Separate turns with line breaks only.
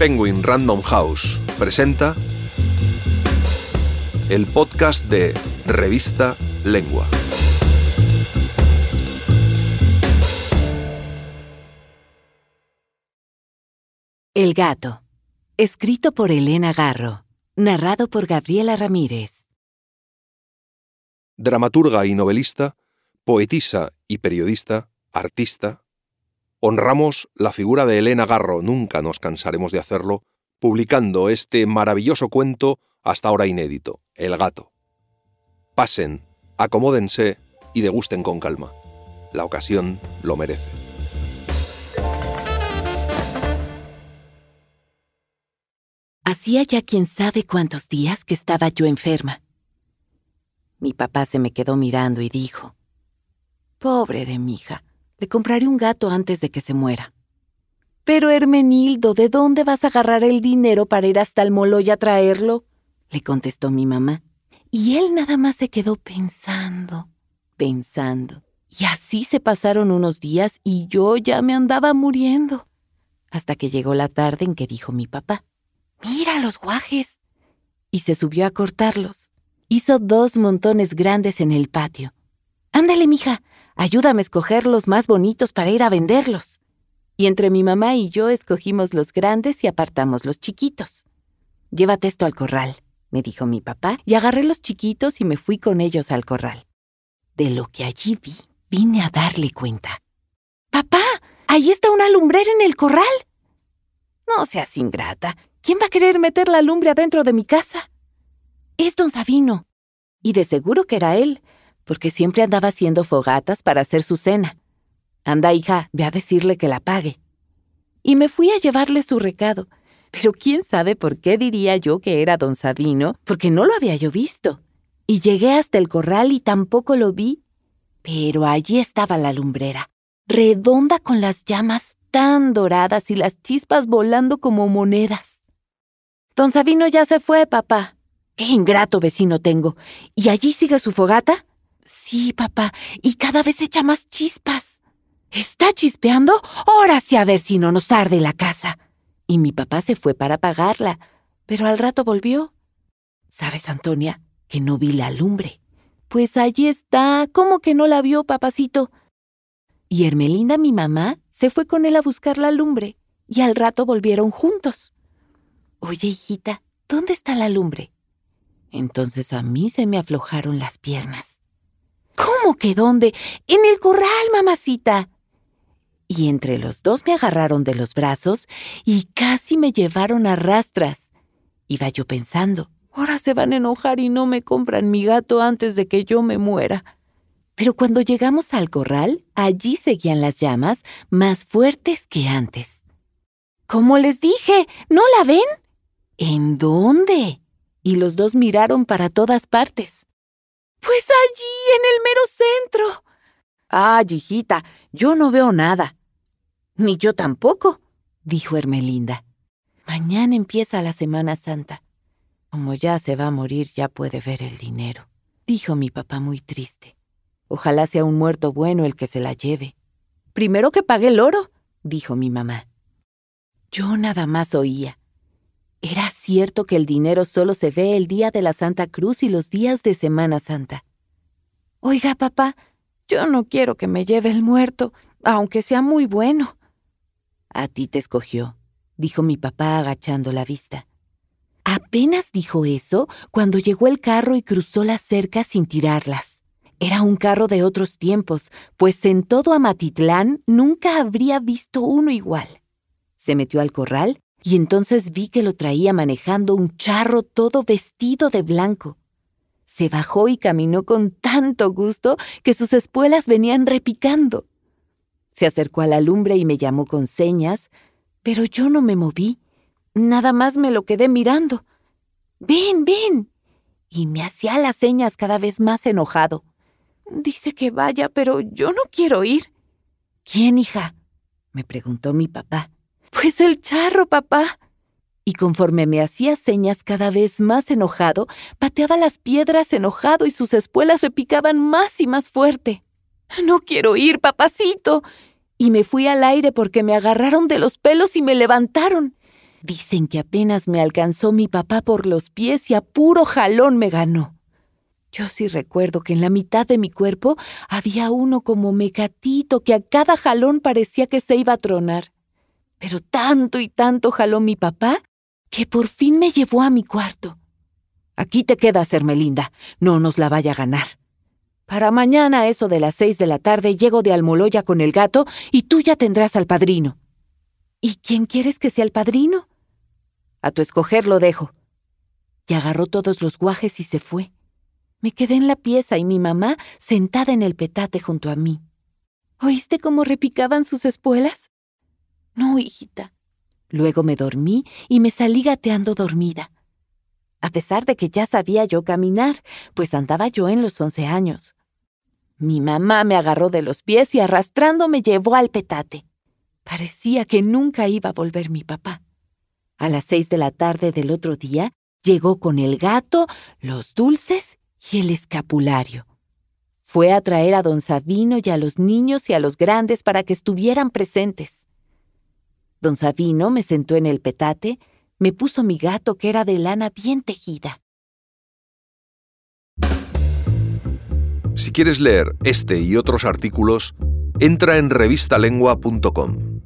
Penguin Random House presenta el podcast de Revista Lengua.
El gato. Escrito por Elena Garro. Narrado por Gabriela Ramírez.
Dramaturga y novelista, poetisa y periodista, artista, honramos la figura de Elena Garro, nunca nos cansaremos de hacerlo, publicando este maravilloso cuento hasta ahora inédito, El gato. Pasen, acomódense y degusten con calma. La ocasión lo merece.
Hacía ya quién sabe cuántos días que estaba yo enferma. Mi papá se me quedó mirando y dijo, Pobre de mi hija, le compraré un gato antes de que se muera. Pero Hermenildo, ¿de dónde vas a agarrar el dinero para ir hasta el molo y a traerlo? le contestó mi mamá. Y él nada más se quedó pensando, pensando. Y así se pasaron unos días y yo ya me andaba muriendo. Hasta que llegó la tarde en que dijo mi papá, Mira los guajes. Y se subió a cortarlos. Hizo dos montones grandes en el patio. Ándale, mija, ayúdame a escoger los más bonitos para ir a venderlos. Y entre mi mamá y yo escogimos los grandes y apartamos los chiquitos. Llévate esto al corral, me dijo mi papá, y agarré los chiquitos y me fui con ellos al corral. De lo que allí vi, vine a darle cuenta. Papá, ahí está una lumbrera en el corral. No seas ingrata. ¿Quién va a querer meter la lumbre adentro de mi casa? Es don Sabino. Y de seguro que era él, porque siempre andaba haciendo fogatas para hacer su cena. Anda, hija, ve a decirle que la pague. Y me fui a llevarle su recado. Pero quién sabe por qué diría yo que era don Sabino, porque no lo había yo visto. Y llegué hasta el corral y tampoco lo vi. Pero allí estaba la lumbrera, redonda con las llamas tan doradas y las chispas volando como monedas. Don Sabino ya se fue, papá. Qué ingrato vecino tengo. ¿Y allí sigue su fogata? Sí, papá, y cada vez echa más chispas. ¿Está chispeando? Ahora sí a ver si no nos arde la casa. Y mi papá se fue para apagarla, pero al rato volvió. ¿Sabes, Antonia, que no vi la lumbre? Pues allí está. ¿Cómo que no la vio, papacito? Y Hermelinda, mi mamá, se fue con él a buscar la lumbre, y al rato volvieron juntos. Oye, hijita, ¿dónde está la lumbre? Entonces a mí se me aflojaron las piernas. ¿Cómo que dónde? En el corral, mamacita. Y entre los dos me agarraron de los brazos y casi me llevaron a rastras. Iba yo pensando, ahora se van a enojar y no me compran mi gato antes de que yo me muera. Pero cuando llegamos al corral, allí seguían las llamas más fuertes que antes. Como les dije, ¿no la ven? ¿En dónde? Y los dos miraron para todas partes. Pues allí, en el mero centro. Ah, hijita, yo no veo nada. Ni yo tampoco, dijo Hermelinda. Mañana empieza la Semana Santa. Como ya se va a morir, ya puede ver el dinero, dijo mi papá muy triste. Ojalá sea un muerto bueno el que se la lleve. Primero que pague el oro, dijo mi mamá. Yo nada más oía. Era cierto que el dinero solo se ve el día de la Santa Cruz y los días de Semana Santa. Oiga, papá, yo no quiero que me lleve el muerto, aunque sea muy bueno. A ti te escogió, dijo mi papá agachando la vista. Apenas dijo eso cuando llegó el carro y cruzó la cerca sin tirarlas. Era un carro de otros tiempos, pues en todo Amatitlán nunca habría visto uno igual. Se metió al corral y entonces vi que lo traía manejando un charro todo vestido de blanco. Se bajó y caminó con tanto gusto que sus espuelas venían repicando. Se acercó a la lumbre y me llamó con señas, pero yo no me moví, nada más me lo quedé mirando. Ven, ven. Y me hacía las señas cada vez más enojado. Dice que vaya, pero yo no quiero ir. ¿Quién, hija? me preguntó mi papá. Pues el charro, papá. Y conforme me hacía señas cada vez más enojado, pateaba las piedras enojado y sus espuelas repicaban más y más fuerte. No quiero ir, papacito. Y me fui al aire porque me agarraron de los pelos y me levantaron. Dicen que apenas me alcanzó mi papá por los pies y a puro jalón me ganó. Yo sí recuerdo que en la mitad de mi cuerpo había uno como mecatito que a cada jalón parecía que se iba a tronar. Pero tanto y tanto jaló mi papá que por fin me llevó a mi cuarto. Aquí te quedas, Hermelinda, no nos la vaya a ganar. Para mañana, eso de las seis de la tarde, llego de Almoloya con el gato y tú ya tendrás al padrino. ¿Y quién quieres que sea el padrino? A tu escoger lo dejo. Y agarró todos los guajes y se fue. Me quedé en la pieza y mi mamá sentada en el petate junto a mí. ¿Oíste cómo repicaban sus espuelas? No, hijita. Luego me dormí y me salí gateando dormida. A pesar de que ya sabía yo caminar, pues andaba yo en los once años. Mi mamá me agarró de los pies y arrastrando me llevó al petate. Parecía que nunca iba a volver mi papá. A las seis de la tarde del otro día llegó con el gato, los dulces y el escapulario. Fue a traer a don Sabino y a los niños y a los grandes para que estuvieran presentes. Don Sabino me sentó en el petate, me puso mi gato que era de lana bien tejida.
Si quieres leer este y otros artículos, entra en revistalengua.com.